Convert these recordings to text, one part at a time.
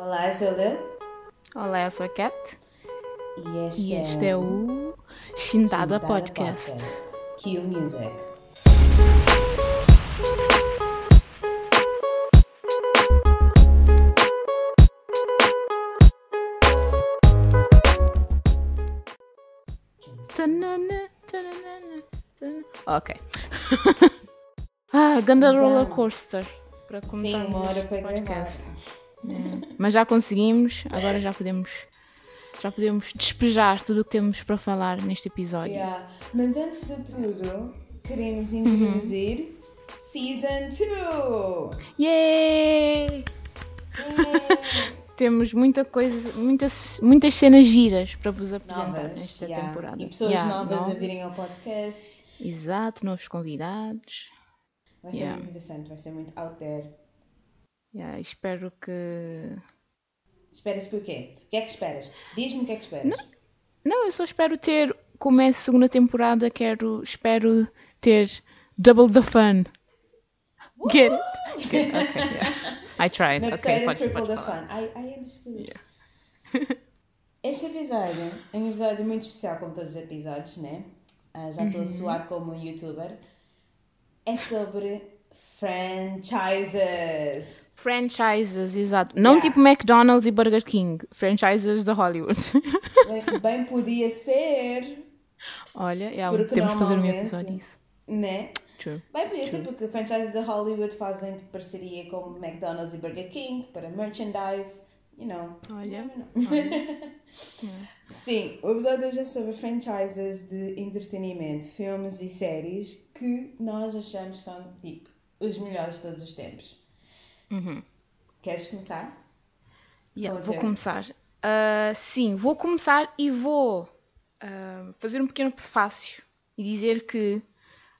Olá, eu sou. Olá, eu sou a Cat E este, e este é o Xindada Podcast. Q Music. Tanana, tanana, tanana. Ok. ah, ganda Então. roller coaster para Sim, começar uma hora para podcast. gravar. É. Mas já conseguimos, agora já podemos já podemos despejar tudo o que temos para falar neste episódio. Yeah. Mas antes de tudo, queremos Uhum. introduzir Season 2! Yay! Yeah. Temos muita coisa, muitas, muitas cenas giras para vos apresentar novas. nesta yeah. temporada. E pessoas Yeah, novas a novas. virem ao podcast. Exato, novos convidados. Vai ser muito interessante, vai ser muito out there. Yeah, espero que. Esperas que o quê? O que é que esperas? Diz-me o que é que esperas. Não, eu só espero ter, como é a segunda temporada, quero, espero ter double the fun. Get it? Get- okay, yeah. I tried. Não que ok, seja pode, triple pode the falar. fun. I, I understood. Yeah. Este episódio é um episódio muito especial, como todos os episódios, né? Ah, já Uhum. estou a soar como um youtuber. É sobre franchises. Franchises, exato. Não Yeah. tipo McDonald's e Burger King. Franchises de Hollywood. Bem, bem podia ser, Olha, yeah, temos que fazer um episódio disso. né? True. Bem podia ser porque franchises de Hollywood fazem de parceria com McDonald's e Burger King para merchandise, you know. Olha, know. Sim, o episódio hoje é sobre franchises de entretenimento, filmes e séries que nós achamos são, tipo, os melhores de todos os tempos. Uhum. Queres começar? Yeah, vou começar. Ah, sim, vou começar e vou ah, fazer um pequeno prefácio e dizer que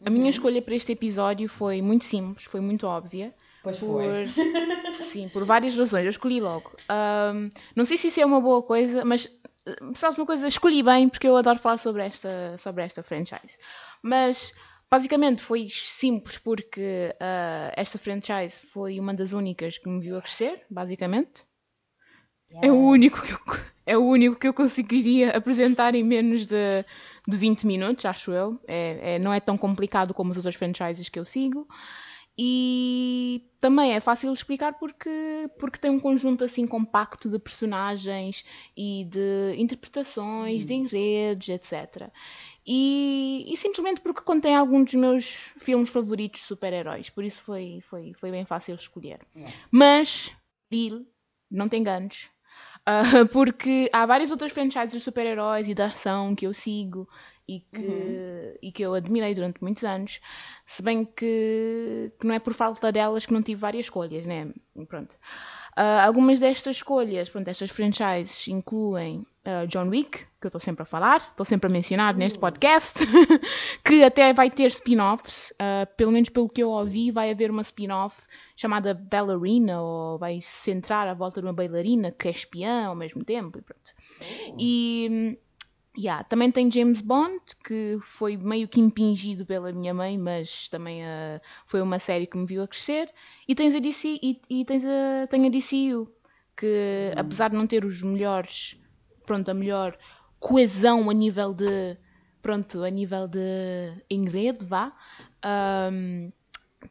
a Uhum. minha escolha para este episódio foi muito simples, foi muito óbvia. Pois Por, foi. sim, por várias razões. Eu escolhi logo. Ahm, não sei se isso é uma boa coisa, mas sabes uma coisa? Escolhi bem porque eu adoro falar sobre esta, sobre esta franchise. Mas basicamente foi simples porque ah, esta franchise foi uma das únicas que me viu a crescer, basicamente. É o único que eu, é o único que eu conseguiria apresentar em menos de, de 20 minutos, acho eu. É, é- não é tão complicado como as outras franchises que eu sigo. E também é fácil de explicar porque, porque tem um conjunto assim compacto de personagens e de interpretações, de enredos, etc. E, e simplesmente porque contém alguns dos meus filmes favoritos de super-heróis. Por isso foi, foi, foi bem fácil escolher. Yeah. Mas, Bill, não te enganes. Ah, porque há várias outras franchises de super-heróis e de ação que eu sigo e que, e que eu admirei durante muitos anos, se bem que, que não é por falta delas que não tive várias escolhas, né? Pronto. Ah, algumas destas escolhas, pronto, estas franchises incluem ah, John Wick, que eu estou sempre a falar, estou sempre a mencionar neste podcast, que até vai ter spin-offs, ah, pelo menos pelo que eu ouvi, vai haver uma spin-off chamada Ballerina, ou vai se centrar à volta de uma bailarina que é espiã ao mesmo tempo, e pronto. E hum, yeah, também tem James Bond, que foi meio que impingido pela minha mãe, mas também ah, foi uma série que me viu a crescer. E tens a DC e, e tens a, tem a DCU, que apesar de não ter os melhores, pronto, a melhor coesão a nível de, pronto, a nível de enredo, vá, hum,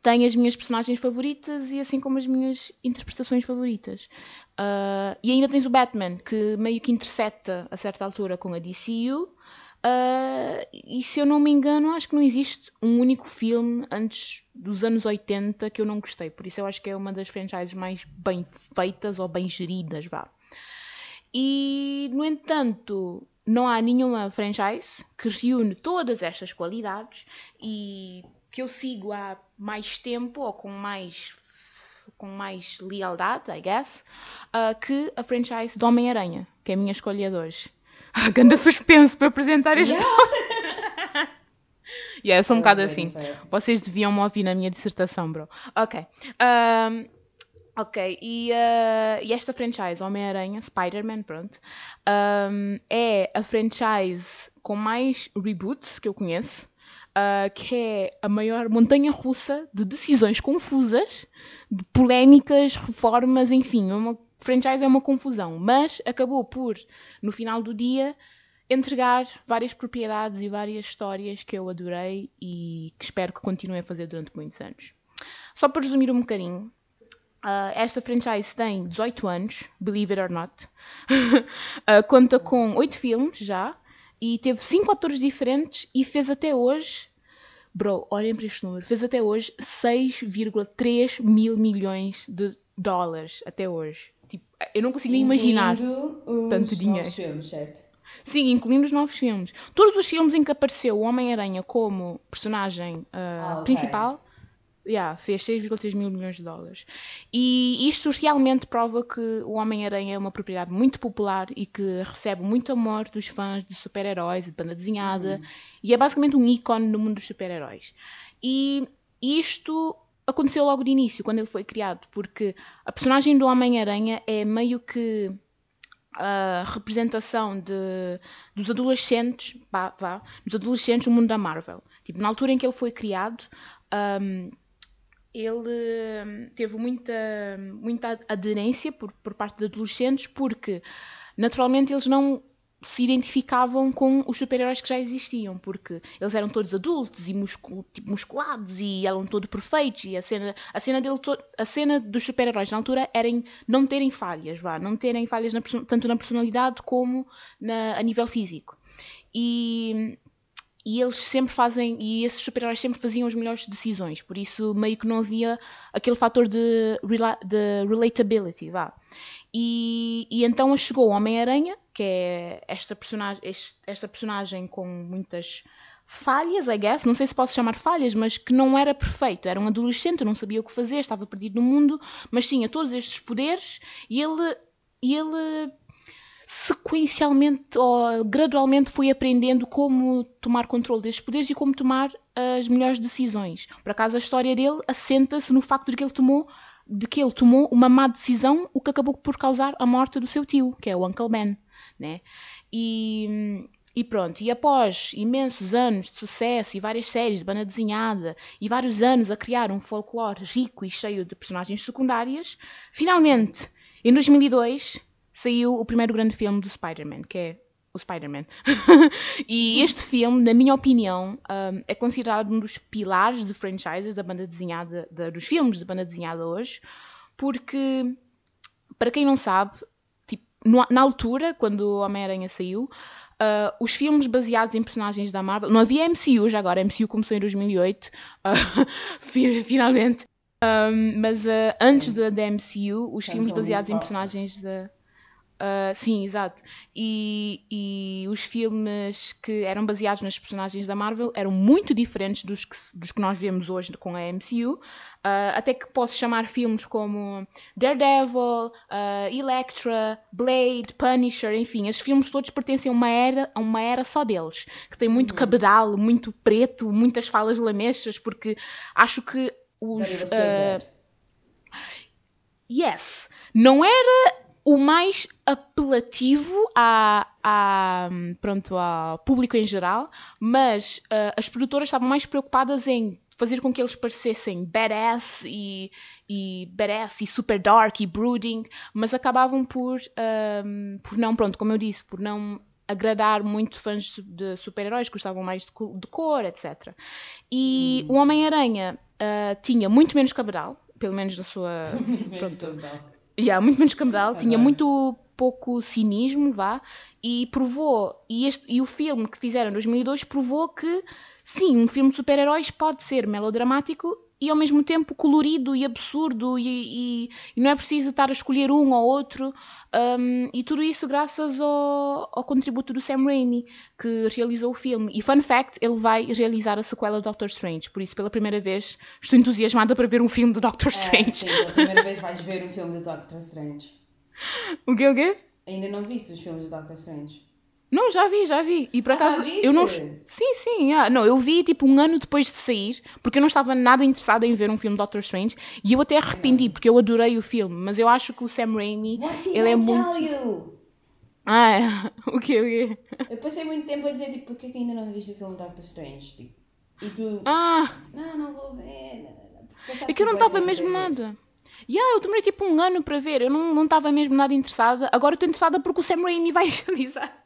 tem as minhas personagens favoritas e assim como as minhas interpretações favoritas. Ah, e ainda tens o Batman, que meio que intercepta a certa altura com a DCU. Ah, e se eu não me engano, acho que não existe um único filme antes dos anos 80 que eu não gostei. Por isso eu acho que é uma das franchises mais bem feitas ou bem geridas, vá. E, no entanto, não há nenhuma franchise que reúne todas estas qualidades e que eu sigo há mais tempo ou com mais com mais lealdade, I guess, ah, que a franchise do Homem-Aranha, que é a minha escolha de hoje. Ganda suspense para apresentar este. Yeah. Yeah, eu sou um bocado assim. Vocês deviam me ouvir na minha dissertação, bro. Ok. Ahm, ok, e, ah, e esta franchise, Homem-Aranha, Spider-Man, pronto, ahm, é a franchise com mais reboots que eu conheço. uh, que é a maior montanha russa de decisões confusas, de polémicas, reformas, enfim, é uma franchise é uma confusão, mas acabou por, no final do dia, entregar várias propriedades e várias histórias que eu adorei e que espero que continue a fazer durante muitos anos. Só para resumir um bocadinho, Uh, esta franchise tem 18 anos, believe it or not. uh, conta com 8 filmes já e teve 5 atores diferentes e fez até hoje, bro, olhem para este número, fez até hoje 6,3 mil milhões de dólares até hoje. Tipo, eu não consigo nem imaginar tanto dinheiro. Filmes, certo? Sim, incluindo os novos filmes. Todos os filmes em que apareceu o Homem-Aranha como personagem uh, ah, okay. principal Yeah, fez 6,3 mil milhões de dólares. E isto realmente prova que o Homem-Aranha é uma propriedade muito popular e que recebe muito amor dos fãs de super-heróis, de banda desenhada, uhum. e é basicamente um ícone no mundo dos super-heróis. E isto aconteceu logo de início, quando ele foi criado, porque a personagem do Homem-Aranha é meio que a representação de, dos adolescentes, vá, vá, dos adolescentes no mundo da Marvel. Tipo, na altura em que ele foi criado, um, ele hum, teve muita, muita aderência por, por parte de adolescentes, porque naturalmente eles não se identificavam com os super-heróis que já existiam, porque eles eram todos adultos e muscul tipo, musculados e eram todos perfeitos e a cena, a cena, dele a cena dos super-heróis na altura era não terem falhas, vá, não terem falhas na, tanto na personalidade como na, a nível físico. E e eles sempre fazem, e esses super-heróis sempre faziam as melhores decisões, por isso meio que não havia aquele fator de, de relatability, vá. E, e então chegou o Homem-Aranha, que é esta personagem, esta personagem com muitas falhas, I guess, não sei se posso chamar falhas, mas que não era perfeito. Era um adolescente, não sabia o que fazer, estava perdido no mundo, mas tinha todos estes poderes e ele, e ele sequencialmente ou gradualmente fui aprendendo como tomar controle destes poderes e como tomar as melhores decisões. Por acaso a história dele assenta-se no facto de que ele tomou de que ele tomou uma má decisão, o que acabou por causar a morte do seu tio, que é o Uncle Ben, né? E, e pronto, e após imensos anos de sucesso e várias séries de banda desenhada e vários anos a criar um folclore rico e cheio de personagens secundárias, finalmente, em 2002, saiu o primeiro grande filme do Spider-Man, que é o Spider-Man. e este filme, na minha opinião, um, é considerado um dos pilares de franchises da banda desenhada, de, dos filmes de banda desenhada hoje, porque, para quem não sabe, tipo, no, na altura, quando o Homem-Aranha saiu, uh, os filmes baseados em personagens da Marvel, não havia MCU já agora, MCU começou em 2008, uh, finalmente. Um, mas uh, antes da, da MCU, os filmes baseados em personagens da. Uh, sim, exato. E, e, os filmes que eram baseados nas personagens da Marvel eram muito diferentes dos que, dos que nós vemos hoje com a MCU. Uh, ah, até que posso chamar filmes como Daredevil, uh, Elektra, Blade, Punisher, enfim, esses filmes todos pertencem a uma era, a uma era só deles, que tem muito uhum. cabedal, muito preto, muitas falas lamechas, porque acho que os. yes, não era o mais apelativo a, a, pronto, ao público em geral, mas uh, as produtoras estavam mais preocupadas em fazer com que eles parecessem badass e, e badass e super dark e brooding, mas acabavam por, um, por não, pronto, como eu disse, por não agradar muito fãs de super-heróis, gostavam mais de, de, cor, etc. E hum. o Homem-Aranha uh, tinha muito menos cabedal, pelo menos na sua. pronto, Yeah, muito menos cabedal, tinha muito pouco cinismo, vá, e provou, e, este, e o filme que fizeram em 2002 provou que, sim, um filme de super-heróis pode ser melodramático e ao mesmo tempo colorido e absurdo e, e, e, não é preciso estar a escolher um ou outro. Um, e tudo isso graças ao, ao, contributo do Sam Raimi que realizou o filme. E fun fact ele vai realizar a sequela do Doctor Strange. Por isso pela primeira vez estou entusiasmada para ver um filme do Doctor Strange é, sim, pela primeira vez vais ver um filme do Doctor Strange. O quê, o quê? ainda não viste os filmes do Doctor Strange não, já vi, já vi. E por ah, acaso eu não. Sim, sim, yeah. não, eu vi tipo um ano depois de sair, porque eu não estava nada interessada em ver um filme de Doctor Strange e eu até arrependi, porque eu adorei o filme, mas eu acho que o Sam Raimi, ele é muito. You? Ah, o quê, o quê? Eu passei muito tempo a dizer tipo, porquê que ainda não viste o filme Doctor Strange? Tipo, E tu, Ah, não, não vou ver. é que eu não estava mesmo nada. Yeah, eu demorei tipo um ano para ver, eu não estava mesmo nada interessada. Agora estou interessada porque o Sam Raimi vai realizar.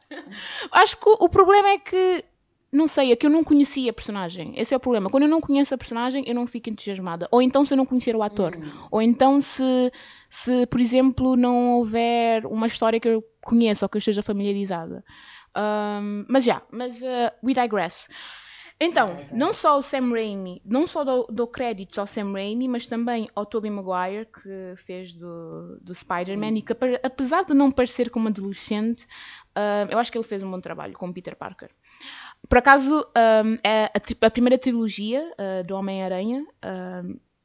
Acho que o, o problema é que, não sei, é que eu não conhecia a personagem. Esse é o problema. Quando eu não conheço a personagem, eu não fico entusiasmada. Ou então se eu não conhecer o ator. Ou então se, se, por exemplo, não houver uma história que eu conheça ou que eu esteja familiarizada. Um, mas já, mas uh, we digress. Então, não só o Sam Raimi, não só dou, dou créditos ao Sam Raimi, mas também ao Tobey Maguire, que fez do, do Spider-Man, e que apesar de não parecer como adolescente, ah, eu acho que ele fez um bom trabalho com Peter Parker. Por acaso, ah, é a, a primeira trilogia ah, do Homem-Aranha,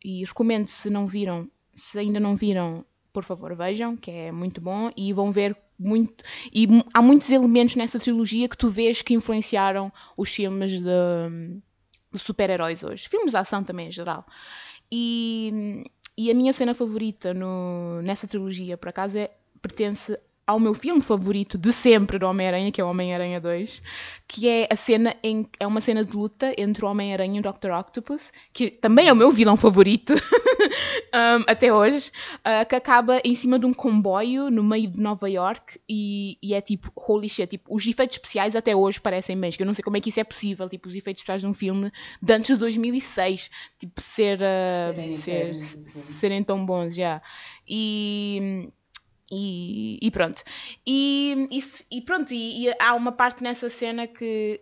e recomendo se não viram, se ainda não viram, por favor vejam, que é muito bom, e vão ver muito. E há muitos elementos nessa trilogia que tu vês que influenciaram os filmes de, de super-heróis hoje. Filmes de ação também em geral. E, e a minha cena favorita no- nessa trilogia, por acaso, é, pertence ao meu filme favorito de sempre do Homem-Aranha, que é o Homem-Aranha 2, que é a cena em é uma cena de luta entre o Homem-Aranha e o Dr. Octopus, que também é o meu vilão favorito um, até hoje, uh, que acaba em cima de um comboio no meio de Nova York e, e é tipo, holy shit, tipo, os efeitos especiais até hoje parecem bem, que eu não sei como é que isso é possível, tipo, os efeitos especiais de um filme de antes de 2006, tipo, ser, uh, Serem ser, assim. serem tão bons, já. E, e, e pronto. E, e e pronto, e, há uma parte nessa cena que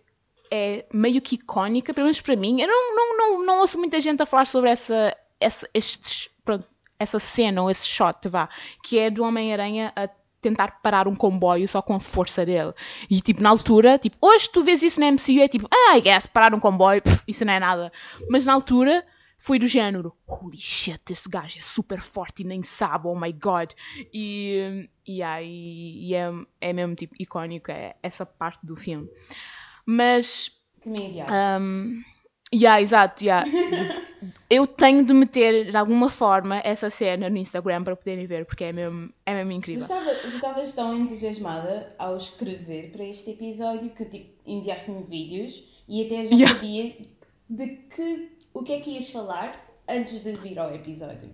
é meio que icónica, pelo menos para mim. Eu não, não, não, não ouço muita gente a falar sobre essa, essa, estes, pronto, essa cena ou esse shot, vá, que é do Homem-Aranha a tentar parar um comboio só com a força dele. E tipo, na altura, tipo, hoje tu vês isso na MCU é tipo, ah, guess, parar um comboio, pff, isso não é nada. Mas na altura foi do género, holy shit, esse gajo é super forte e nem sabe, oh my god. E, e, aí, e é, é mesmo tipo icónico é essa parte do filme. Mas enviaste. um, yeah, exato, yeah. eu tenho de meter de alguma forma essa cena no Instagram para poderem ver, porque é mesmo, é mesmo incrível. tu estavas tão entusiasmada ao escrever para este episódio que tipo, enviaste-me vídeos e até já Yeah. sabia de que o que é que ias falar antes de vir ao episódio.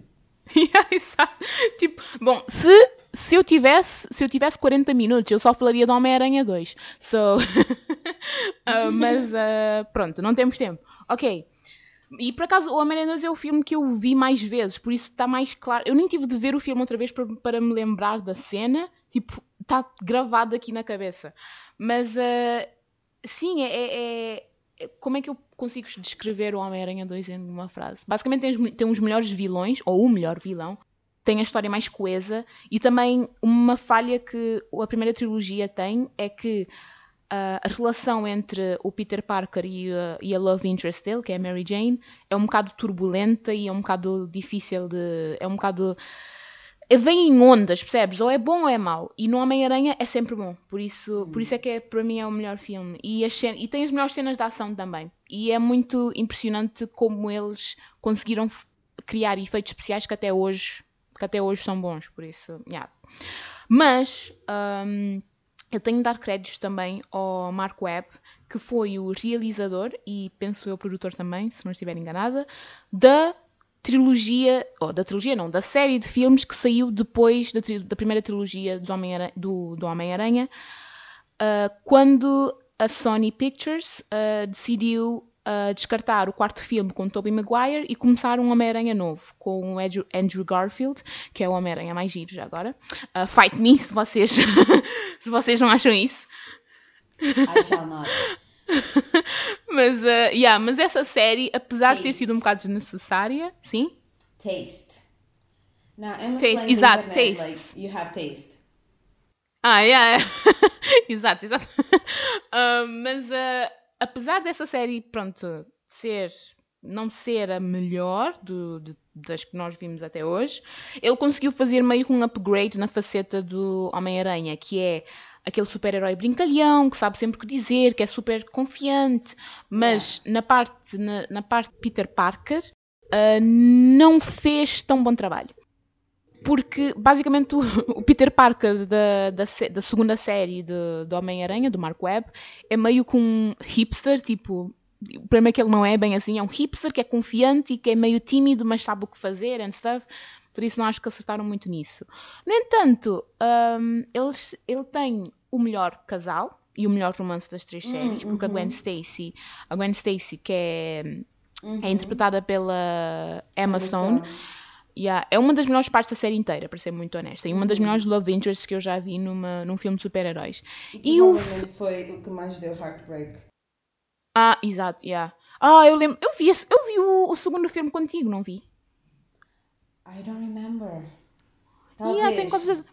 Tipo, bom, se, se, eu tivesse, se eu tivesse 40 minutos, eu só falaria do Homem-Aranha 2. So, ah, mas ah, pronto, não temos tempo. Ok. E por acaso, o Homem-Aranha 2 é o filme que eu vi mais vezes, por isso está mais claro. Eu nem tive de ver o filme outra vez para, para me lembrar da cena, tipo, está gravado aqui na cabeça. Mas ah, sim, é, é- é- Como é que eu consigo descrever o Homem-Aranha 2 em uma frase? Basicamente tem, tem uns melhores vilões, ou o melhor vilão, tem a história mais coesa, e também uma falha que a primeira trilogia tem é que ah, a relação entre o Peter Parker e a, e a love interest dele, que é a Mary Jane, é um bocado turbulenta e é um bocado difícil de. É um bocado. Vem em ondas, percebes? Ou é bom ou é mau. E no Homem-Aranha é sempre bom. Por isso, por isso é que é, para mim é o melhor filme. E, as e tem as melhores cenas de ação também. E é muito impressionante como eles conseguiram criar efeitos especiais que até hoje, que até hoje são bons. Por isso, yeah. Mas. hum, eu tenho de dar créditos também ao Mark Webb, que foi o realizador e penso eu produtor também, se não estiver enganada, da trilogia, ou da trilogia não, da série de filmes que saiu depois da, da primeira trilogia do Homem-Aranha, do, do Homem-Aranha, ah, quando a Sony Pictures ah, decidiu ah, descartar o quarto filme com Tobey Maguire e começar um Homem-Aranha novo com o Andrew, Garfield, que é o Homem-Aranha mais giro já agora. Fight me se vocês, se vocês não acham isso. I shall not. Mas, ah, yeah, mas essa série, apesar de ter Taste. sido um bocado desnecessária, sim, Taste. Taste, exato, internet, taste. Like, you have taste. Ah, yeah. exato, exato. Ah, mas ah, apesar dessa série, pronto, ser não ser a melhor do- de- das que nós vimos até hoje, ele conseguiu fazer meio que um upgrade na faceta do Homem-Aranha, que é aquele super-herói brincalhão, que sabe sempre o que dizer, que é super confiante, mas na parte na, na parte de Peter Parker ah, não fez tão bom trabalho. Porque basicamente o, o Peter Parker da, da, da segunda série de, do Homem-Aranha, do Mark Webb, é meio que um hipster, tipo, o problema é que ele não é bem assim, é um hipster que é confiante e que é meio tímido, mas sabe o que fazer and stuff. Por isso não acho que acertaram muito nisso. No entanto, um, eles, ele tem o melhor casal e o melhor romance das três Hum, séries, porque a Gwen uhum. Stacy, a Gwen Stacy que é, Uhum. é interpretada pela Emma Stone. Yeah, é uma das melhores partes da série inteira, para ser muito honesta. E uma Uhum. das melhores love interests que eu já vi numa, num filme de super-heróis. E o. Provavelmente foi o que mais deu heartbreak. Ah, exato, yeah. Ah, eu lembro. Eu vi, esse- eu vi o, o segundo filme contigo, não vi? I don't remember. Yeah, tenho quase certeza.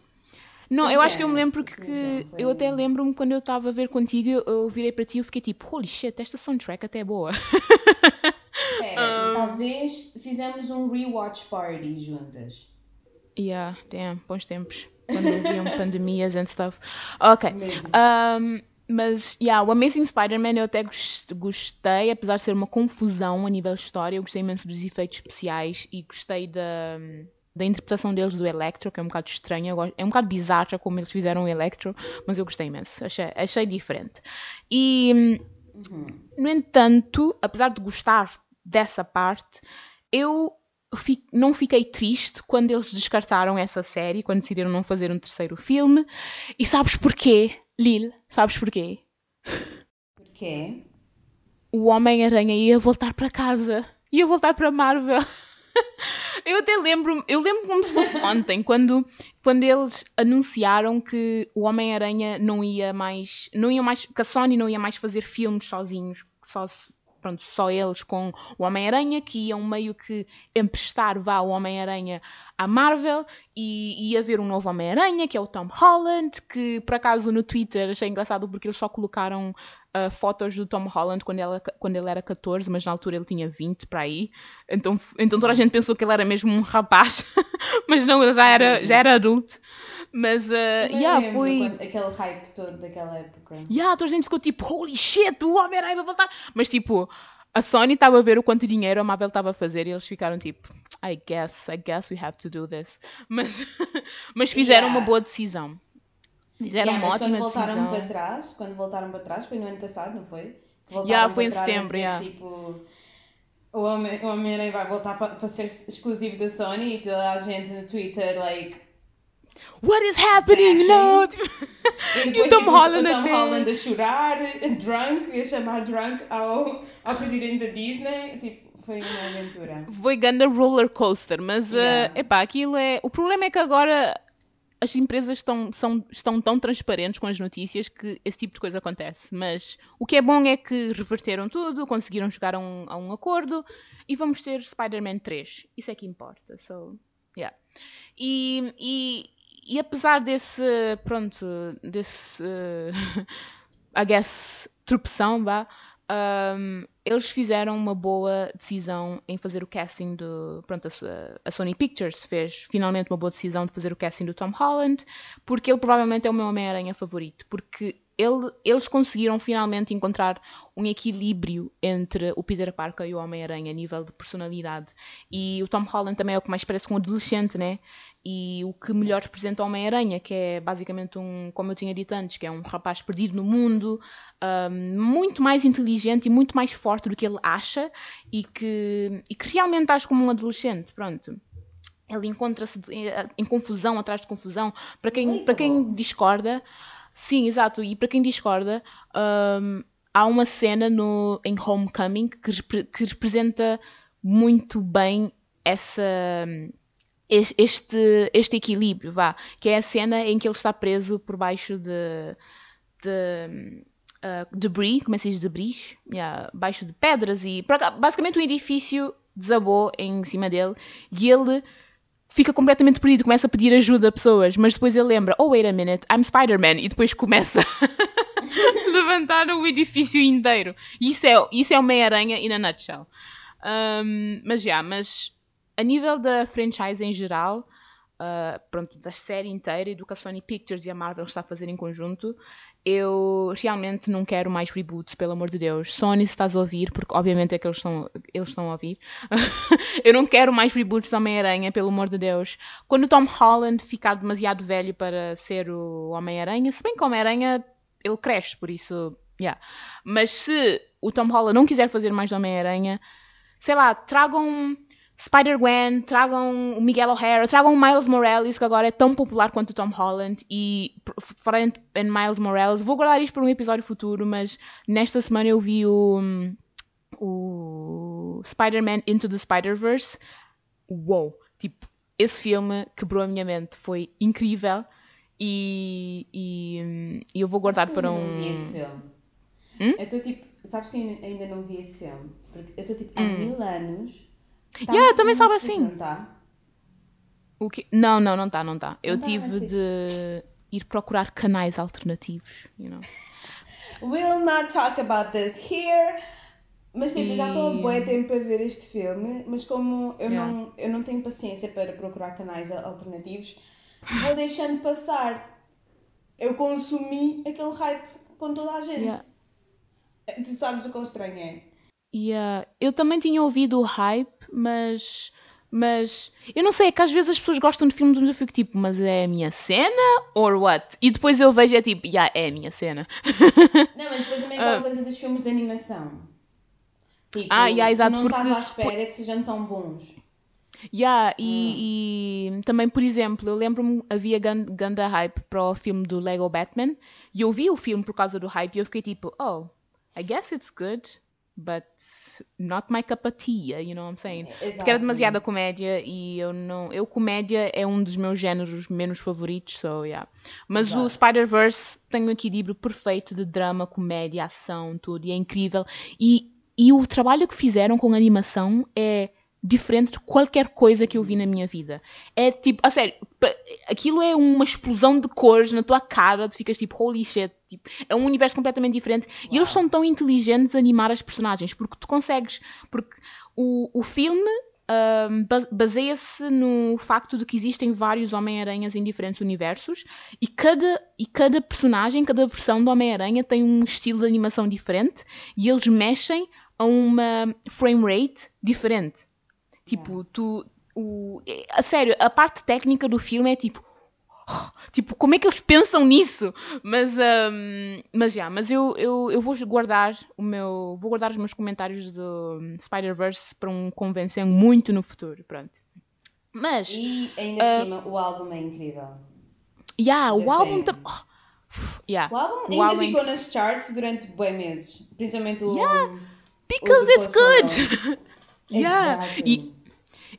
Não, Pois eu acho que eu me lembro sim, que. não, foi- Eu até lembro-me quando eu estava a ver contigo, eu, eu virei para ti e eu fiquei tipo, holy shit, esta soundtrack até é boa. Pera, talvez fizemos um rewatch party juntas. Yeah, damn, bons tempos. Quando haviam pandemias and stuff. Ok. Um, mas, yeah, o Amazing Spider-Man eu até gos- gostei, apesar de ser uma confusão a nível de história, eu gostei imenso dos efeitos especiais e gostei da, da interpretação deles do Electro, que é um bocado estranha, é um bocado bizarra como eles fizeram o Electro, mas eu gostei imenso, achei, achei diferente. E, Uhum. no entanto, apesar de gostar dessa parte, eu não fiquei triste quando eles descartaram essa série, quando decidiram não fazer um terceiro filme. E sabes porquê, Lil? Sabes porquê? Porquê? O Homem-Aranha ia voltar para casa. Ia voltar para Marvel. Eu até lembro, eu lembro como se fosse ontem, quando, quando eles anunciaram que o Homem-Aranha não ia mais, não ia mais, que a Sony não ia mais fazer filmes sozinhos, só, se- pronto, só eles com o Homem-Aranha, que iam meio que emprestar vá o Homem-Aranha à Marvel e ia haver um novo Homem-Aranha, que é o Tom Holland, que por acaso no Twitter achei engraçado porque eles só colocaram ah, fotos do Tom Holland quando, ela, quando ele era 14, mas na altura ele tinha 20 para aí. Então, então toda a gente pensou que ele era mesmo um rapaz, mas não, ele já era, já era adulto. Mas, ah, Eu yeah, lembro foi. aquele hype todo daquela época. Yeah, toda a gente ficou tipo, holy shit, o Homem-Aranha vai voltar. Mas tipo, a Sony estava a ver o quanto dinheiro a Marvel estava a fazer e eles ficaram tipo, I guess, I guess we have to do this. Mas, mas fizeram Yeah. uma boa decisão. Fizeram Yeah, uma ótima quando voltaram decisão. para trás, quando voltaram para trás, foi no ano passado, não foi? Voltaram Yeah, foi em setembro, dizer, yeah. Tipo, o Homem-Aranha vai voltar para, para ser exclusivo da Sony e toda a gente no Twitter, like. What is happening? No! E o Tom Holland o Tom Holland a chorar, drunk, e a chamar drunk ao, ao presidente da Disney. Tipo, foi uma aventura. Foi ganda roller coaster, mas Yeah. eh, epá, aquilo é. O problema é que agora as empresas estão, são, estão tão transparentes com as notícias que esse tipo de coisa acontece. Mas o que é bom é que reverteram tudo, conseguiram chegar a um, a um acordo e vamos ter Spider-Man 3. Isso é que importa. So, yeah. E, e, e apesar desse, pronto, desse, eh, I guess, tropeção, vá, um, eles fizeram uma boa decisão em fazer o casting do. Pronto, a, a Sony Pictures fez finalmente uma boa decisão de fazer o casting do Tom Holland, porque ele provavelmente é o meu Homem-Aranha favorito. Porque ele, eles conseguiram finalmente encontrar um equilíbrio entre o Peter Parker e o Homem-Aranha a nível de personalidade. E o Tom Holland também é o que mais parece com um adolescente, né? E o que melhor representa o Homem-Aranha, que é basicamente um, como eu tinha dito antes, que é um rapaz perdido no mundo, um, muito mais inteligente e muito mais forte do que ele acha e que, e que realmente age como um adolescente, pronto. Ele encontra-se em, em confusão, atrás de confusão. Para quem, para quem discorda, sim, exato, e para quem discorda, um, há uma cena no, em Homecoming que, que representa muito bem essa es- este, este equilíbrio, vá, que é a cena em que ele está preso por baixo de, de uh, debris, como é que se diz debris? Yeah, baixo de pedras e basicamente o edifício desabou em cima dele e ele fica completamente perdido, começa a pedir ajuda a pessoas, mas depois ele lembra, oh wait a minute, I'm Spider-Man, e depois começa a levantar o edifício inteiro. Isso é, isso é o Meia-Aranha in a nutshell. Um, mas já, mas a nível da franchise em geral, uh, pronto, da série inteira e do que a Sony Pictures e a Marvel está a fazer em conjunto, eu realmente não quero mais reboots, pelo amor de Deus. Sony, se estás a ouvir, porque obviamente é que eles estão, eles estão a ouvir, eu não quero mais reboots da Homem-Aranha, pelo amor de Deus. Quando o Tom Holland ficar demasiado velho para ser o Homem-Aranha, se bem que o Homem-Aranha ele cresce, por isso Yeah. Mas se o Tom Holland não quiser fazer mais do Homem-Aranha, sei lá, tragam Spider-Gwen, tragam o Miguel O'Hara, tragam o Miles Morales, que agora é tão popular quanto o Tom Holland. E, falando em Miles Morales, vou guardar isto para um episódio futuro, mas nesta semana eu vi o, o Spider-Man Into the Spider-Verse. Uou! Tipo, esse filme quebrou a minha mente, foi incrível. E, e, e eu vou guardar Sabes para eu um. ainda não vi esse filme. Hum? Eu estou tipo. Sabes que eu ainda- ainda não vi esse filme? Porque eu estou tipo há mil anos. Tá. Yeah, eu no também estava Netflix, assim. Não tá? O quê? Não, não, não está, não está. Eu Não tá tive Netflix. de ir procurar canais alternativos, you know. We'll not talk about this here. Mas tipo, eu já estou E- bué tempo a ver este filme, mas como eu, Yeah. não, eu não tenho paciência para procurar canais alternativos, vou deixando passar. Eu consumi aquele hype com toda a gente. Yeah. Tu sabes o quão estranho é? Yeah. Eu também tinha ouvido o hype, mas. Mas eu não sei, é que às vezes as pessoas gostam de filmes, mas eu fico tipo, mas é a minha cena? Or what? E depois eu vejo e é tipo, yeah, é a minha cena. Não, mas depois também aquela coisa dos filmes de animação. Tipo, Ah, yeah, exato, não estás porque- à espera que sejam tão bons. Yeah, e, e também, por exemplo, eu lembro-me, havia gan- ganda hype para o filme do Lego Batman, e eu vi o filme por causa do hype, e eu fiquei tipo, oh, I guess it's good, but not my cup of tea, you know what I'm saying? Porque era demasiada comédia, e eu não... Eu, comédia é um dos meus géneros menos favoritos, so, yeah. Mas o. Spider-Verse tem um equilíbrio perfeito de drama, comédia, ação, tudo, e é incrível. E, e o trabalho que fizeram com a animação é diferente de qualquer coisa que eu vi na minha vida. É tipo, a sério, aquilo é uma explosão de cores na tua cara, tu ficas tipo, holy shit, tipo, é um universo completamente diferente. E eles são tão inteligentes a animar as personagens, porque tu consegues, porque o, o filme ba- baseia-se no facto de que existem vários Homem-Aranhas em diferentes universos e cada, e cada personagem, cada versão do Homem-Aranha tem um estilo de animação diferente e eles mexem a uma frame rate diferente. Tipo, tu. O, é- a sério, a parte técnica do filme é tipo. Tipo, como é que eles pensam nisso? Mas, ahm, mas já, mas eu, eu, eu vou guardar o meu. Vou guardar os meus comentários do Spider-Verse para um convenção muito no futuro. Pronto. Mas, E ainda por cima, o álbum é incrível. yeah, o álbum também. yeah, O álbum o ainda álbum é ficou nas charts durante bué meses. Principalmente o. Because o it's good! yeah. Exato. E,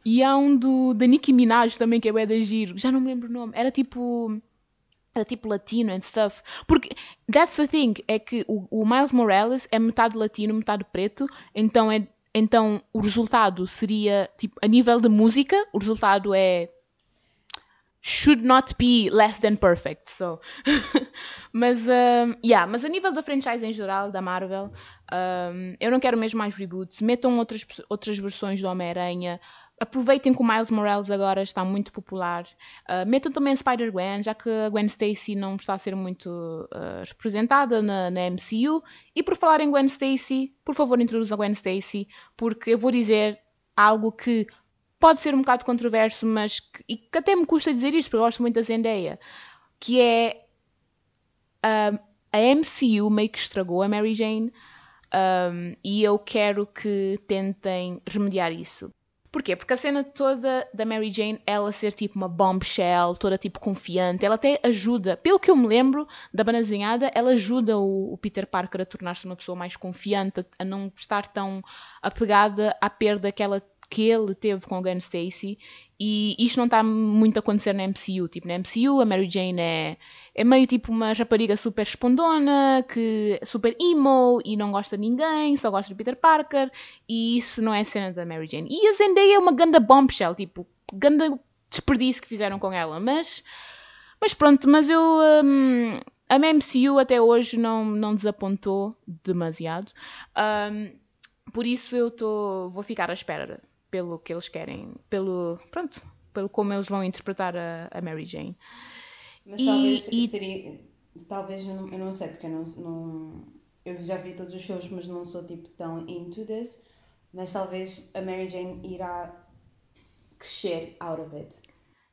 E há um do, da Nicki Minaj também que é bué da giro. Já não me lembro o nome. Era tipo... Era tipo latino and stuff. Porque, that's the thing, é que o, o Miles Morales é metade latino, metade preto. Então, é, então o resultado seria, tipo, a nível de música, o resultado é... Should not be less than perfect, so... mas, um, yeah, mas a nível da franchise em geral, da Marvel, um, eu não quero mesmo mais reboots. Metam outras, outras versões do Homem-Aranha. Aproveitem que o Miles Morales agora está muito popular. Uh, metam também Spider-Gwen, já que a Gwen Stacy não está a ser muito uh, representada na, na MCU. E por falar em Gwen Stacy, por favor introduza a Gwen Stacy, porque eu vou dizer algo que pode ser um bocado controverso, mas que, e que até me custa dizer isto, porque eu gosto muito da Zendaya, que é um, a MCU meio que estragou a Mary Jane um, e eu quero que tentem remediar isso. Porquê? Porque a cena toda da Mary Jane, ela ser tipo uma bombshell, toda tipo confiante, ela até ajuda, pelo que eu me lembro da banda desenhada, ela ajuda o, o Peter Parker a tornar-se uma pessoa mais confiante, a não estar tão apegada à perda que ela que ele teve com a Gwen Stacy e isto não está muito a acontecer na MCU. Tipo, na MCU a Mary Jane é, é meio tipo uma rapariga super espondona, que é super emo e não gosta de ninguém, só gosta de Peter Parker e isso não é cena da Mary Jane. E a Zendaya é uma ganda bombshell, tipo, ganda desperdício que fizeram com ela, mas, mas pronto, mas eu... Um, a MCU até hoje não, não desapontou demasiado. Um, por isso eu tô, vou ficar à espera pelo que eles querem, pelo pronto, pelo como eles vão interpretar a, a Mary Jane. Mas E- talvez e- seria. Talvez eu não, eu não sei, porque eu não, não. Eu já vi todos os shows, mas não sou tipo tão into this. Mas talvez a Mary Jane irá crescer out of it.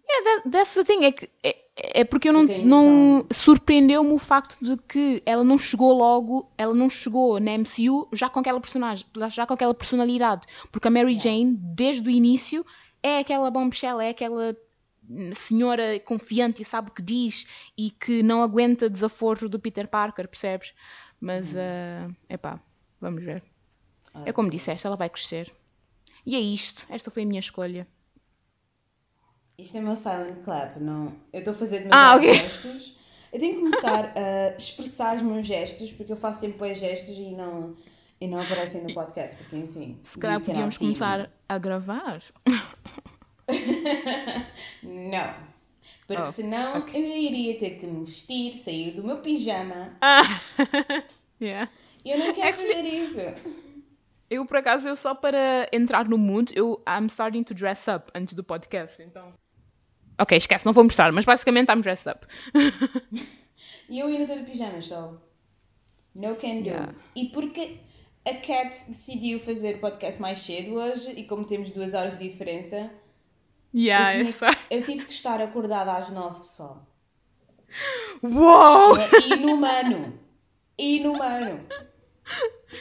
Yeah, that, that's the thing, é que é, é porque eu não, não surpreendeu-me o facto de que ela não chegou logo, ela não chegou na MCU já com aquela personagem, já com aquela personalidade, porque a Mary Jane desde o início é aquela bombshell, é aquela senhora confiante e sabe o que diz e que não aguenta desaforo do Peter Parker, percebes? Mas, é epá, vamos ver. É como disseste, ela vai crescer. E é isto, esta foi a minha escolha. Isto é meu silent clap, não. Eu estou a fazer Ah, demasiados ok. gestos. Eu tenho que começar a expressar os meus gestos, porque eu faço sempre gestos e não, e não aparecem no podcast, porque enfim. Se calhar cannot podíamos começar a gravar. Não. Porque Oh, senão ok. eu iria ter que me vestir, sair do meu pijama. Ah! yeah. E eu não quero Actually- fazer isso. Eu, por acaso, eu só para entrar no mood, eu I'm starting to dress up antes do podcast, então... Ok, esquece, não vou mostrar, mas basicamente I'm dressed up. E eu ia não ter pijama, só. No can do. Yeah. E porque a Cat decidiu fazer o podcast mais cedo hoje, e como temos duas horas de diferença, Yeah, eu, tinha- eu tive que estar acordada às nove, pessoal. Uou! É inumano. Inumano.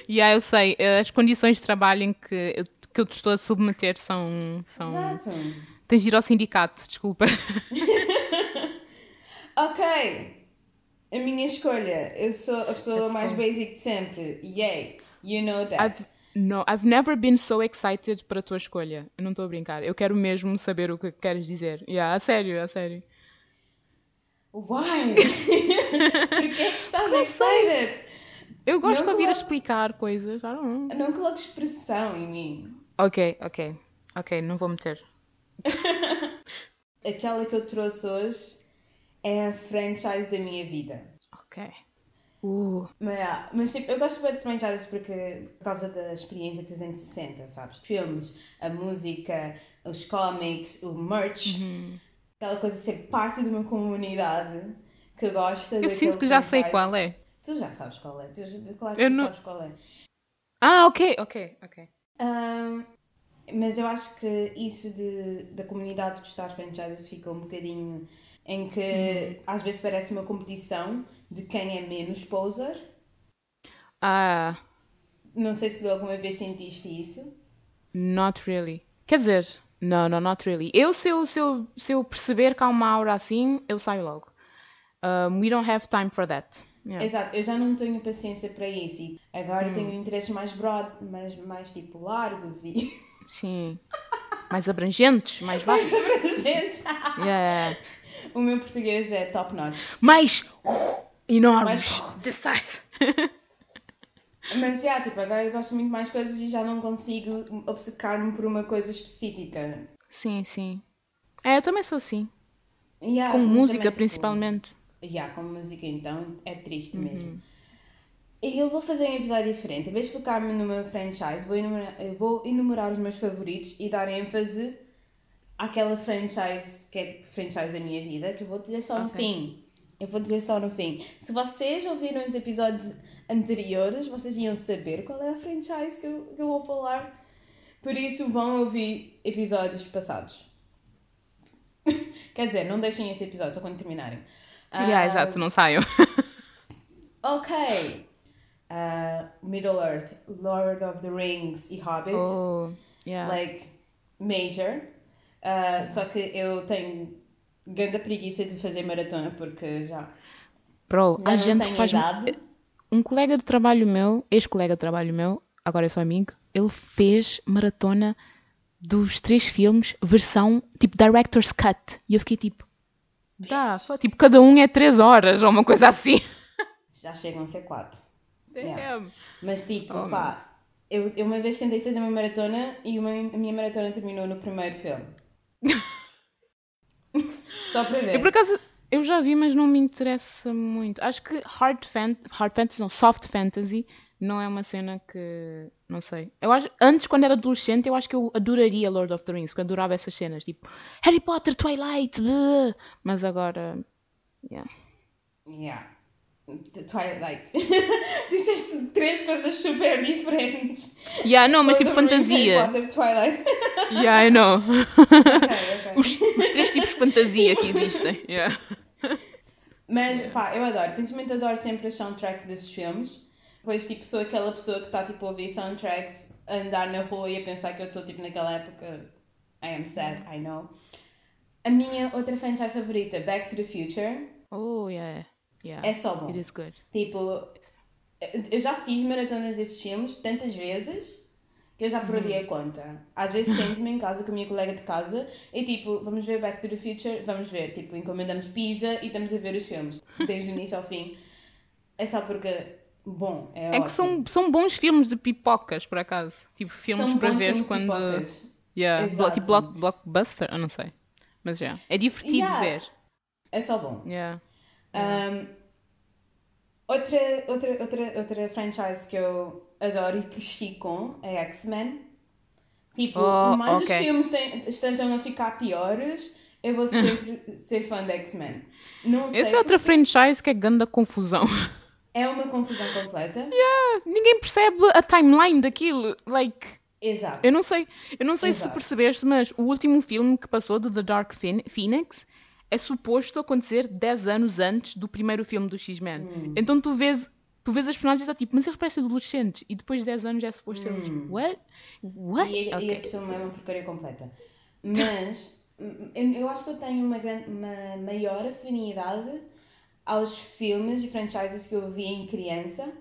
Yeah, eu sei, as condições de trabalho em que eu, que eu te estou a submeter são... são... Exato. Tens de ir ao sindicato, desculpa. Ok. A minha escolha. Eu sou a pessoa Let's mais go. basic de sempre. Yay. You know that. I've, no, I've never been so excited para a tua escolha. Eu não estou a brincar. Eu quero mesmo saber o que queres dizer. Yeah, a sério, a sério. Why? Porquê é que estás excited? Eu gosto Não de ouvir a coloques- explicar coisas. I don't know. Não coloques expressão em mim. Ok, ok. Ok, não vou meter. Aquela que eu trouxe hoje é a franchise da minha vida. Ok. Uh, Mas, ah, mas tipo, eu gosto bem de franchises porque, por causa da experiência 360, sabes? Filmes, a música, os cómics, o merch, Uhum. aquela coisa de ser parte de uma comunidade que gosta eu sinto que já sei qual é. Tu já sabes qual é, tu, claro Eu que tu não- sabes qual é. Ah, ok, ok, ok. Ahm, mas eu acho que isso de, da comunidade gostar de franchises fica um bocadinho em que Uhum. às vezes parece uma competição de quem é menos poser. Ah, Não sei se alguma vez sentiste isso. not really. Quer dizer, não, não, not really. Eu se, eu, se, eu, se eu perceber que há uma aura assim, eu saio logo. Um, we don't have time for that. Yeah. Exato, eu já não tenho paciência para isso e Hum. agora tenho interesses mais broad, mais, mais tipo largos e Sim. Mais abrangentes, mais mais vastos. abrangentes. Yeah. o meu português é top notch. Mais enormes. Mais- This size. Mas já, tipo, agora eu gosto muito mais coisas e já não consigo obcecar-me por uma coisa específica. Sim, sim. É, eu também sou assim. Yeah, Com música, tipo, principalmente. Yeah, com música então é Uhum. triste mesmo. E eu vou fazer um episódio diferente. Em vez de focar-me numa franchise, vou enumerar, eu vou enumerar os meus favoritos e dar ênfase àquela franchise que é tipo franchise da minha vida, que eu vou dizer só no Ok. fim. Eu vou dizer só no fim. Se vocês ouviram os episódios anteriores, vocês iam saber qual é a franchise que eu, que eu vou falar. Por isso, vão ouvir episódios passados. Quer dizer, não deixem esse episódio só quando terminarem. Yeah, Ah, exato, não saio. Ok. Uh, Middle Earth, Lord of the Rings e Hobbit. Oh, yeah. Like, major. Uh, só que eu tenho grande preguiça de fazer maratona porque já, Bro, já não gente faz. idade. Um colega de trabalho meu, ex-colega de trabalho meu, agora é só amigo, ele fez maratona dos três filmes, versão tipo Director's Cut. E eu fiquei tipo. Dá, só tipo, cada um é três horas ou uma coisa assim. Já chegam a ser quatro. Yeah. Damn. Mas tipo, Oh, pá, eu, eu uma vez tentei fazer uma maratona e uma, a minha maratona terminou no primeiro filme. Só para ver. Eu por acaso, eu já vi, mas não me interessa muito. Acho que hard, fan, hard fantasy, não, soft fantasy, não é uma cena que. Não sei. Eu acho, antes, quando era adolescente, eu acho que eu adoraria Lord of the Rings, porque eu adorava essas cenas, tipo Harry Potter, Twilight, bleh. mas agora. Yeah. Yeah. The Twilight. Disseste três coisas super diferentes. Yeah, não, mas tipo fantasia. Twilight. Yeah, I know. ok, ok. Os, os três tipos de fantasia que existem. Yeah. Mas pá, eu adoro, principalmente adoro sempre as soundtracks desses filmes. Depois, tipo, sou aquela pessoa que está tipo a ouvir soundtracks, a andar na rua e a pensar que eu estou tipo naquela época. I am sad, I know. A minha outra franchise favorita, Back to the Future, Oh, yeah. Yeah. é só bom. It is good. Tipo, eu já fiz maratonas desses filmes tantas vezes que eu já perdi a conta. Às vezes sento-me em casa com a minha colega de casa e tipo, vamos ver Back to the Future, vamos ver, tipo, encomendamos pizza e estamos a ver os filmes, desde o início ao fim. É só porque, bom, é, É ótimo. que são, são bons filmes de pipocas, por acaso. Tipo, filmes São para bons ver filmes quando. pipocas. Yeah. Exato. Tipo block, blockbuster, eu não sei. Mas já. É divertido Yeah. ver. É só bom. Yeah. Um, outra, outra, outra, outra franchise que eu adoro e cresci com é X-Men. Tipo, Oh, por mais ok. os filmes ten- estejam a ficar piores, eu vou sempre ser fã de X-Men. Essa é outra franchise que é grande confusão. é uma confusão completa. Ninguém percebe a timeline daquilo. Like, Exato. eu não sei, eu não sei se percebeste, mas o último filme que passou do The Dark Phoen- Phoenix é suposto acontecer 10 anos antes do primeiro filme do X-Men. Hum. Então tu vês, tu vês as personagens e tipo, mas eles parecem adolescentes e depois de 10 anos é suposto ser eles. What? What? Hum. E, e Ok. esse filme é uma porcaria completa. Mas eu, eu acho que eu tenho uma, gran- uma maior afinidade aos filmes e franchises que eu vi em criança.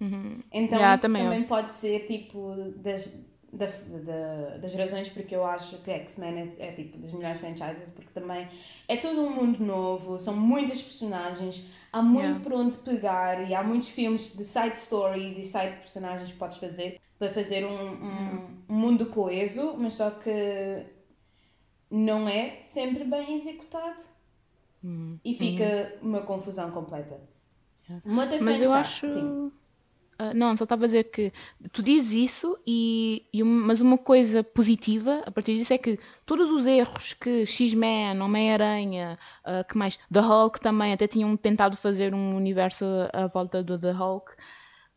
Uhum. Então Yeah, isso também também, eu. pode ser tipo das, da, da- das razões porque eu acho que X-Men é, é tipo das melhores franchises, porque também é todo um mundo novo, são muitas personagens, há muito Yeah. por onde pegar e há muitos filmes de side stories e side personagens que podes fazer para fazer um, um, um mundo coeso, mas só que não é sempre bem executado Uhum. e fica uma confusão completa. Uma outra Mas eu franchise- acho. Sim. Ah, não, só estava a dizer que tu dizes isso, e, e mas uma coisa positiva a partir disso é que todos os erros que X-Men, Homem-Aranha, ah, que mais? The Hulk também, até tinham tentado fazer um universo à volta do The Hulk.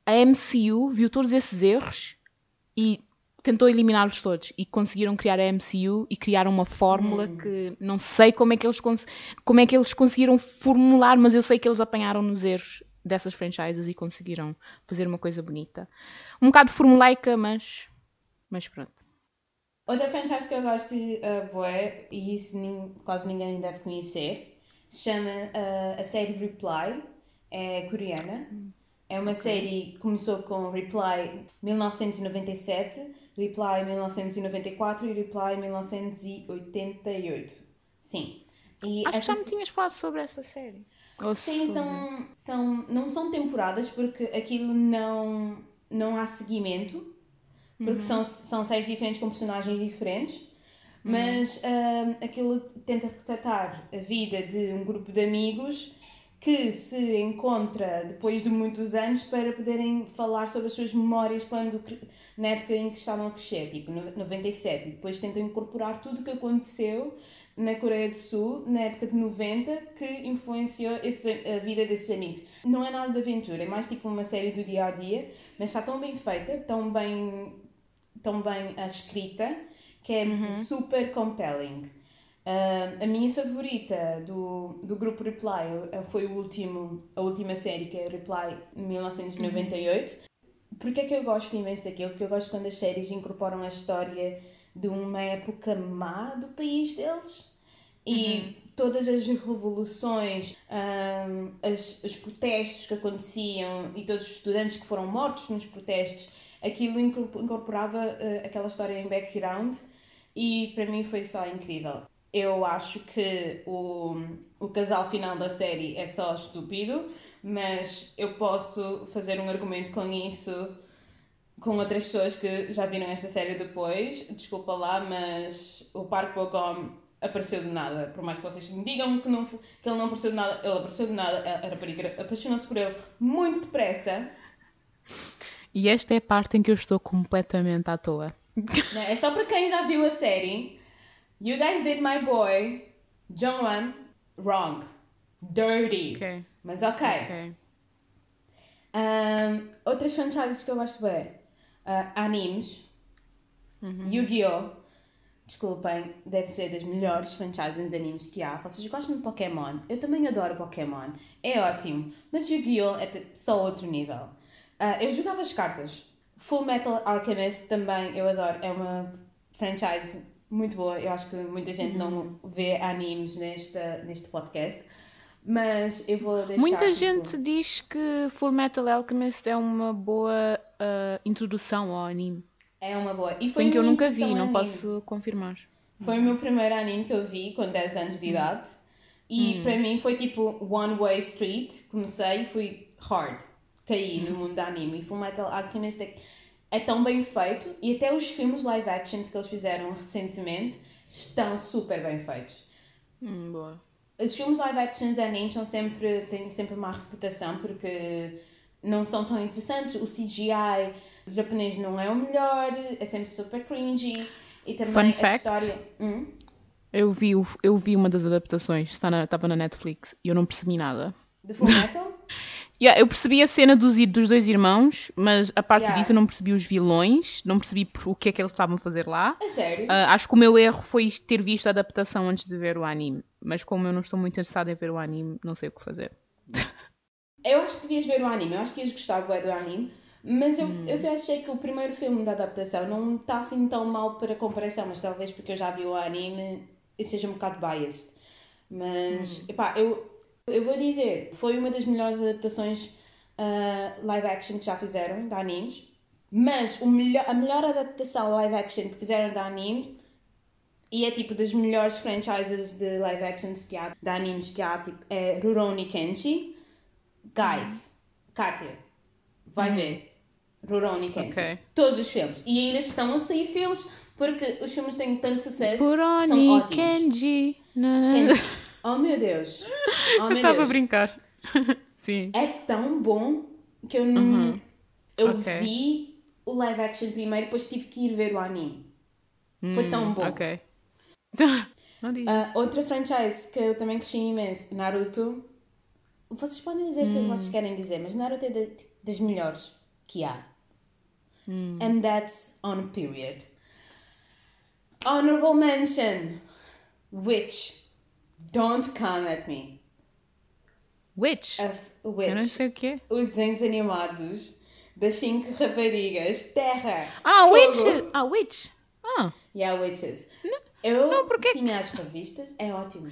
A MCU viu todos esses erros e tentou eliminá-los todos. E conseguiram criar a MCU e criaram uma fórmula que não sei como é que eles, como é que eles conseguiram formular, mas eu sei que eles apanharam nos erros dessas franchises e conseguiram fazer uma coisa bonita. Um bocado formulaica, mas, mas pronto. Outra franchise que eu gosto de uh, bué, e isso nin- quase ninguém deve conhecer, se chama uh, a série Reply, é coreana. É uma série que começou com Reply 1997, Reply 1994 e Reply 1988. Sim. E Acho que essa já me tinhas falado sobre essa série. Sim, são, são, não são temporadas porque aquilo não, não há seguimento, porque são, são séries diferentes com personagens diferentes, mas ahm, aquilo tenta retratar a vida de um grupo de amigos que se encontra depois de muitos anos para poderem falar sobre as suas memórias quando na época em que estavam a crescer, tipo no 97, e depois tentam incorporar tudo o que aconteceu na Coreia do Sul, na época de 90, que influenciou esse- a vida desses amigos. Não é nada de aventura, é mais tipo uma série do dia a dia, mas está tão bem feita, tão bem, tão bem ah, escrita, que é super compelling. Ah, a minha favorita do, do grupo Reply eh, foi o último, a última série, que é Reply 1998. Porquê é que eu gosto imenso daquilo? Porque eu gosto quando as séries incorporam a história de uma época má do país deles. E todas as revoluções, ahm, as, os protestos que aconteciam e todos os estudantes que foram mortos nos protestos, aquilo incorpo- incorporava eh, aquela história em background e para mim foi só incrível. Eu acho que o, o casal final da série é só estúpido, mas eu posso fazer um argumento com isso com outras pessoas que já viram esta série depois. Desculpa lá, mas o Park Bo-gum apareceu de nada. Por mais que vocês me digam que, não, que ele não apareceu de nada, ele apareceu de nada. A rapariga apaixonou-se por ele muito depressa. E esta é a parte em que eu estou completamente à toa. Não, É só para quem já viu a série. You guys did my boy, Jong-un, wrong. Dirty. Ok. Mas ok. Ok. Um, outras franchises que eu gosto bem. Uh, animes. Yu-Gi-Oh! desculpem, deve ser das melhores franchises de animes que há. Vocês gostam de Pokémon? Eu também adoro Pokémon. É ótimo. Mas Yu-Gi-Oh! é só outro nível. Uh, eu jogava as cartas. Full Metal Alchemist também eu adoro. É uma franchise muito boa. Eu acho que muita gente não uhum. vê animes neste, neste podcast. Mas eu vou deixar. Muita tipo... gente diz que Full Metal Alchemist é uma boa uh, introdução ao anime. É uma boa. E foi Bem que eu nunca vi, não posso confirmar. Foi o meu primeiro anime que eu vi com 10 anos de idade. E hum. para mim foi tipo One Way Street. Comecei e fui hard. Caí no mundo da anime. E Full Metal Alchemist é, é tão bem feito. E até os filmes live actions que eles fizeram recentemente estão super bem feitos. Hum, boa. Os filmes live actions de anime são sempre, têm sempre má reputação porque não são tão interessantes. O CGI japonês não é o melhor, é sempre super cringy. E também Fun a fact, história. Hum? Eu, vi, eu vi uma das adaptações, estava na Netflix, e eu não percebi nada. De Full Metal? yeah, eu percebi a cena dos, dos dois irmãos, mas a parte yeah. disso eu não percebi os vilões, não percebi o que é que eles estavam a fazer lá. É sério? Uh, acho que o meu erro foi ter visto a adaptação antes de ver o anime. Mas como eu não estou muito interessada em ver o anime, não sei o que fazer. Eu acho que devias ver o anime, eu acho que ias gostar do anime. Mas eu, hum. eu até achei que o primeiro filme da adaptação não está assim tão mal para comparação, mas talvez porque eu já vi o anime e seja um bocado biased. Mas, hum. epá, eu, eu vou dizer, foi uma das melhores adaptações uh, live action que já fizeram de animes. Mas o melhor, a melhor adaptação live action que fizeram de anime e é tipo das melhores franchises de live actions que há, de animes que há, tipo, é Rurouni Kenshi. Guys. Katia, vai hum. ver. Rurouni. Okay. Todos os filmes. E ainda estão a sair filmes porque os filmes têm tanto sucesso. Rurouni. Kenji. Kenji. Oh meu Deus. Oh, meu Estava a brincar. Sim. É tão bom que eu não. Uhum. Eu okay. vi o live action primeiro, depois tive que ir ver o anime. Hum, Foi tão bom. Ok. Uh, outra franchise que eu também cresci imenso, Naruto. Vocês podem dizer o hum. que vocês querem dizer, mas Naruto é de, das melhores que há. Mm. And that's on period. Honorable mention. Which. Don't come at me. Which? A, which? Eu não sei o quê. Os desenhos animados das cinco raparigas. Terra. Ah, Witch! Ah, Witch! Ah. Yeah, Witches. Não, eu não, porque... tinha as revistas. É ótimo.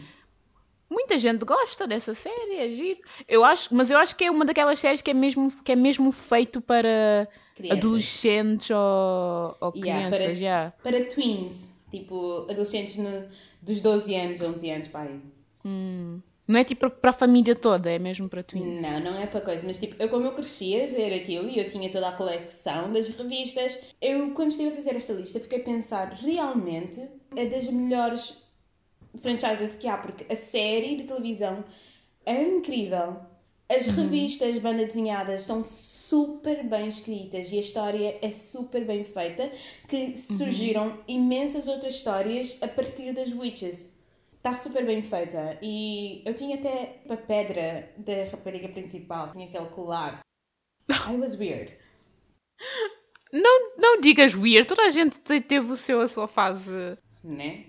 Muita gente gosta dessa série, é giro. Eu acho, mas eu acho que é uma daquelas séries que é mesmo, que é mesmo feito para crianças. adolescentes ou, ou yeah, crianças. Para, yeah. para tweens, tipo adolescentes no, dos 12 anos, 11 anos, pai. Hum. Não é tipo para a família toda, é mesmo para tweens. Não, não é para coisa, mas tipo, eu como eu cresci a ver aquilo e eu tinha toda a coleção das revistas, eu quando estive a fazer esta lista fiquei a pensar, realmente é das melhores franchises que há, porque a série de televisão é incrível. As uhum. revistas, banda desenhadas, estão super bem escritas e a história é super bem feita, que uhum. surgiram uhum. imensas outras histórias a partir das Witches. Está super bem feita. E eu tinha até a pedra da rapariga principal, tinha aquele colar. I was weird. Não, não digas weird, toda a gente teve o seu, a sua fase. Né?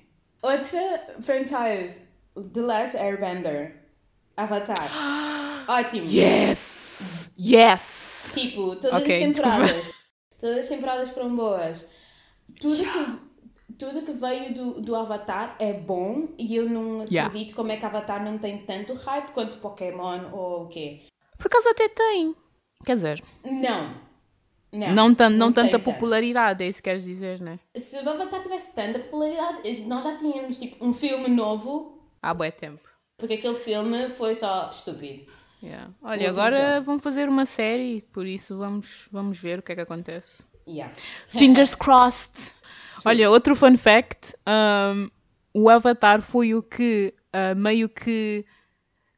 Outra franchise, The Last Airbender. Avatar. Ótimo. Yes! Yes! Tipo, todas okay, as temporadas. Desculpa. Todas as temporadas foram boas. Tudo que, tudo que veio do, do Avatar é bom e eu não yeah. acredito como é que Avatar não tem tanto hype quanto Pokémon ou o quê. Por acaso até tem. Quer dizer. Não. Não, não, tan não, não tanta popularidade, é isso que queres dizer, né? Se o Avatar tivesse tanta popularidade, nós já tínhamos tipo um filme novo. Há bué tempo. Porque aquele filme foi só estúpido. Yeah. Olha, agora vão fazer uma série, por isso vamos, vamos ver o que é que acontece. Yeah. Fingers crossed! Olha, outro fun fact: um, o Avatar foi o que uh, meio que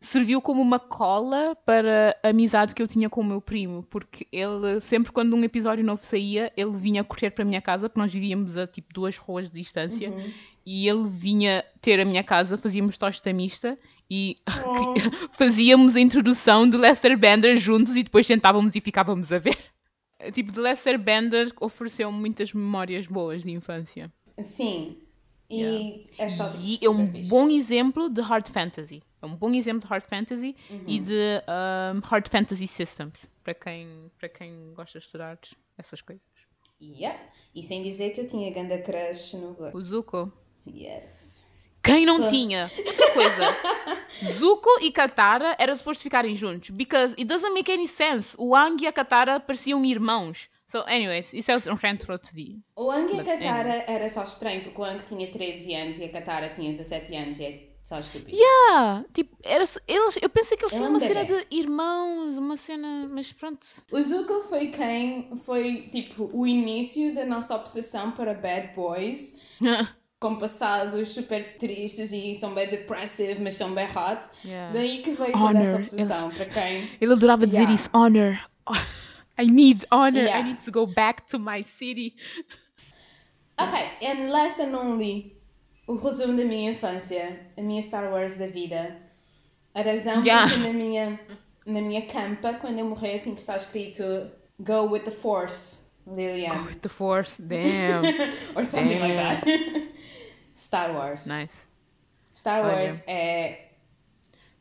serviu como uma cola para a amizade que eu tinha com o meu primo, porque ele, sempre quando um episódio novo saía, ele vinha correr para a minha casa, porque nós vivíamos a tipo duas ruas de distância, uhum. e ele vinha ter a minha casa, fazíamos tosta mista e oh. fazíamos a introdução do Lester Bender juntos e depois sentávamos e ficávamos a ver. Tipo, de Lester Bender ofereceu muitas memórias boas de infância. Sim, E é só tipo, E é um fixe. bom exemplo de hard fantasy. É um bom exemplo de hard fantasy Uhum. e de um, hard fantasy systems. Para quem, para quem gosta de estudar essas coisas. Yep. E sem dizer que eu tinha ganda crush no. O Zuko. Yes. Quem não tinha? Outra coisa. Zuko e Katara eram supostos ficarem juntos. Because it doesn't make any sense. O Aang e a Katara pareciam irmãos. So, anyways, isso é um rant para outro dia. O Ang e a Katara era só estranho, porque o Ang tinha 13 anos e a Katara tinha 17 anos. E é só estúpido. Yeah, tipo, era, eles, eu pensei que eles Ele tinham uma é um cena de irmãos, uma cena, mas pronto. O Zuko foi quem foi, tipo, o início da nossa obsessão para bad boys. Com passados super tristes e são bem depressive, mas são bem hot. Yeah. Daí que veio toda essa Honor. obsessão para quem... Ele adorava dizer Yeah. isso, honor. I need honor. Yeah. I need to go back to my city. Ok, and last and only, o resumo da minha infância, a minha Star Wars da vida. A razão Yeah. porque na minha, na minha campa, quando eu morrer, tem que estar escrito Go with the Force, Lilian. With the force, damn. Or something like Damn. that. Star Wars. nice. Star. Wars é.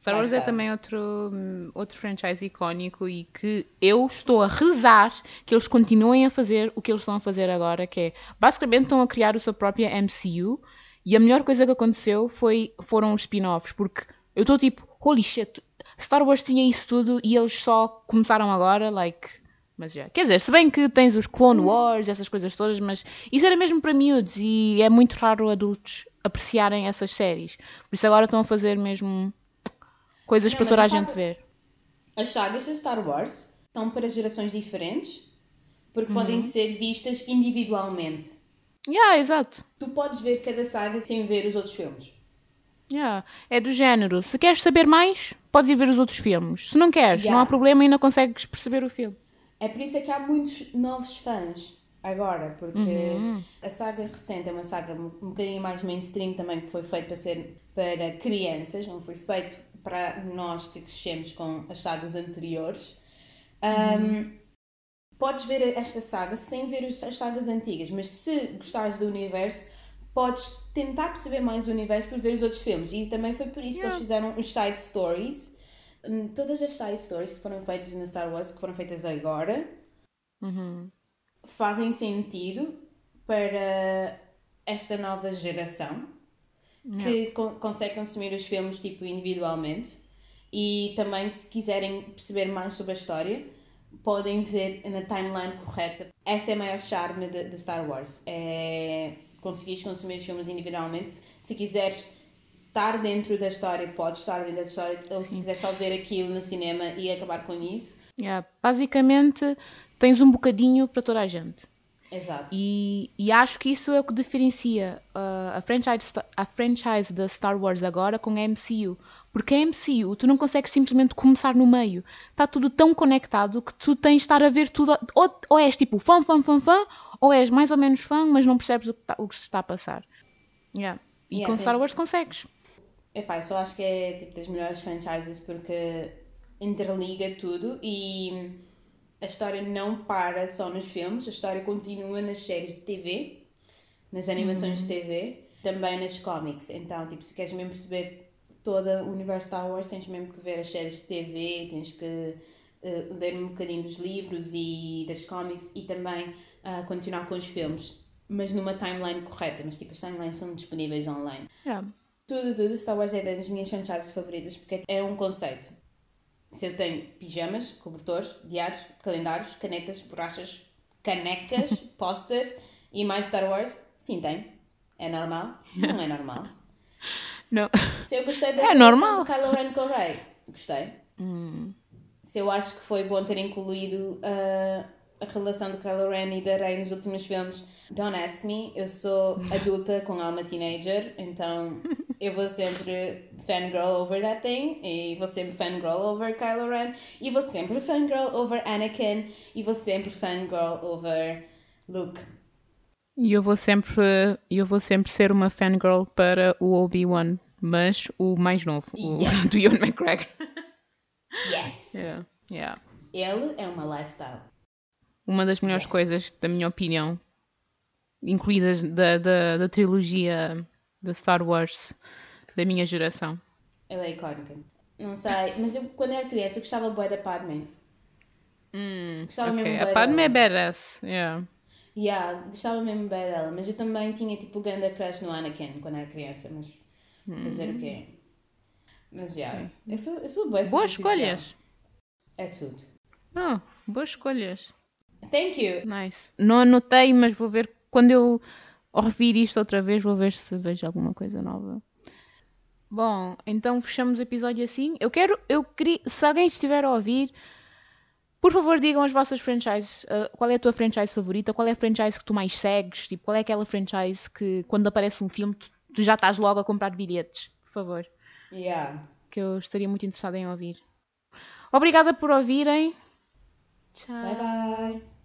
Star Wars é também outro, outro franchise icónico e que eu estou a rezar que eles continuem a fazer o que eles estão a fazer agora, que é basicamente estão a criar a sua própria MCU e a melhor coisa que aconteceu foi, foram os spin-offs, porque eu estou tipo, holy shit, Star Wars tinha isso tudo e eles só começaram agora, like. Mas já. Quer dizer, se bem que tens os Clone Wars, essas coisas todas, mas isso era mesmo para miúdos e é muito raro adultos apreciarem essas séries. Por isso agora estão a fazer mesmo coisas Não, para toda a a gente ver. As sagas de Star Wars são para gerações diferentes porque podem ser vistas individualmente. Yeah, exato. Tu podes ver cada saga sem ver os outros filmes. Yeah. É do género. Se queres saber mais, podes ir ver os outros filmes. Se não queres, não Yeah. há problema e ainda consegues perceber o filme. É por isso é que há muitos novos fãs agora, porque Uhum. a saga recente é uma saga um bocadinho mais mainstream também, que foi feito para ser para crianças, não foi feito para nós que crescemos com as sagas anteriores. Um, podes ver esta saga sem ver as sagas antigas, mas se gostares do universo, podes tentar perceber mais o universo por ver os outros filmes. E também foi por isso que Yeah. eles fizeram os side stories. Hum, Todas as side stories que foram feitas na Star Wars, que foram feitas agora, Uhum. fazem sentido para esta nova geração que con- consegue consumir os filmes tipo individualmente. E também se quiserem perceber mais sobre a história podem ver na timeline correta. Essa é a maior charme de, de Star Wars é conseguires consumir os filmes individualmente. Se quiseres estar dentro da história podes estar dentro da história ou se quiseres só ver aquilo no cinema e acabar com isso. Yeah. Basicamente, tens um bocadinho para toda a gente. Exato E, e acho que isso é o que diferencia uh, a, franchise, a franchise da Star Wars agora com a MCU. Porque a MCU, tu não consegues simplesmente começar no meio. Está tudo tão conectado que tu tens de estar a ver tudo. Ou, ou és tipo fã, fã, fã, fã, ou és mais ou menos fã, mas não percebes o que, tá- o que se está a passar. Yeah. E Yeah, com tens- Star Wars consegues. Epá, eu só acho que é tipo das melhores franchises porque interliga tudo e a história não para só nos filmes, a história continua nas séries de TV, nas animações de TV, também nas cómics. Então, tipo, se queres mesmo perceber todo o universo Star Wars, tens mesmo que ver as séries de TV, tens que eh, ler um bocadinho dos livros e das cómics e também ah, continuar com os filmes, mas numa timeline correta. Mas tipo, as timelines são disponíveis online. Yeah. Tudo, tudo, Star Wars é das minhas franchises favoritas porque é um conceito. Se eu tenho pijamas, cobertores, diários, calendários, canetas, borrachas, canecas, posters e mais Star Wars, sim, tenho. É normal? Não é normal. Não. Se eu gostei da É relação normal. de Kylo Ren com o Rey, gostei. Hum. Se eu acho que foi bom ter incluído ah, a relação de Kylo Ren e da Rey nos últimos filmes, don't ask me. Eu sou adulta com alma teenager, então eu vou sempre fangirl over that thing, e vou sempre fangirl over Kylo Ren, e vou sempre fangirl over Anakin, e vou sempre fangirl over Luke. E eu vou sempre, eu vou sempre ser uma fangirl para o Obi-Wan, mas o mais novo, o Yes. do Ewan McGregor. Yes! Yeah, yeah. Ele é uma lifestyle. Uma das melhores Yes. coisas, da minha opinião, incluídas da, da, da trilogia da Star Wars da minha geração. Ela é icónica. Não sei, mas eu quando era criança eu gostava bué da Padme. Hum, Gostava mesmo A Padme é badass. Yeah. Yeah, gostava mesmo bem dela, mas eu também tinha tipo grande crush no Anakin quando era criança, mas fazer o quê? Mas já, yeah, eu sou, eu sou bué Boas escolhas. É tudo. Oh, boas escolhas. Thank you. Nice. Não anotei, mas vou ver quando eu ouvir isto outra vez, vou ver se vejo alguma coisa nova. Bom, então fechamos o episódio assim. Eu quero, eu queria, se alguém estiver a ouvir, por favor digam as vossas franchises. Uh, qual é a tua franchise favorita? Qual é a franchise que tu mais segues? Tipo, qual é aquela franchise que quando aparece um filme tu, tu já estás logo a comprar bilhetes? Por favor. Yeah. Que eu estaria muito interessada em ouvir. Obrigada por ouvirem. Tchau. Bye bye.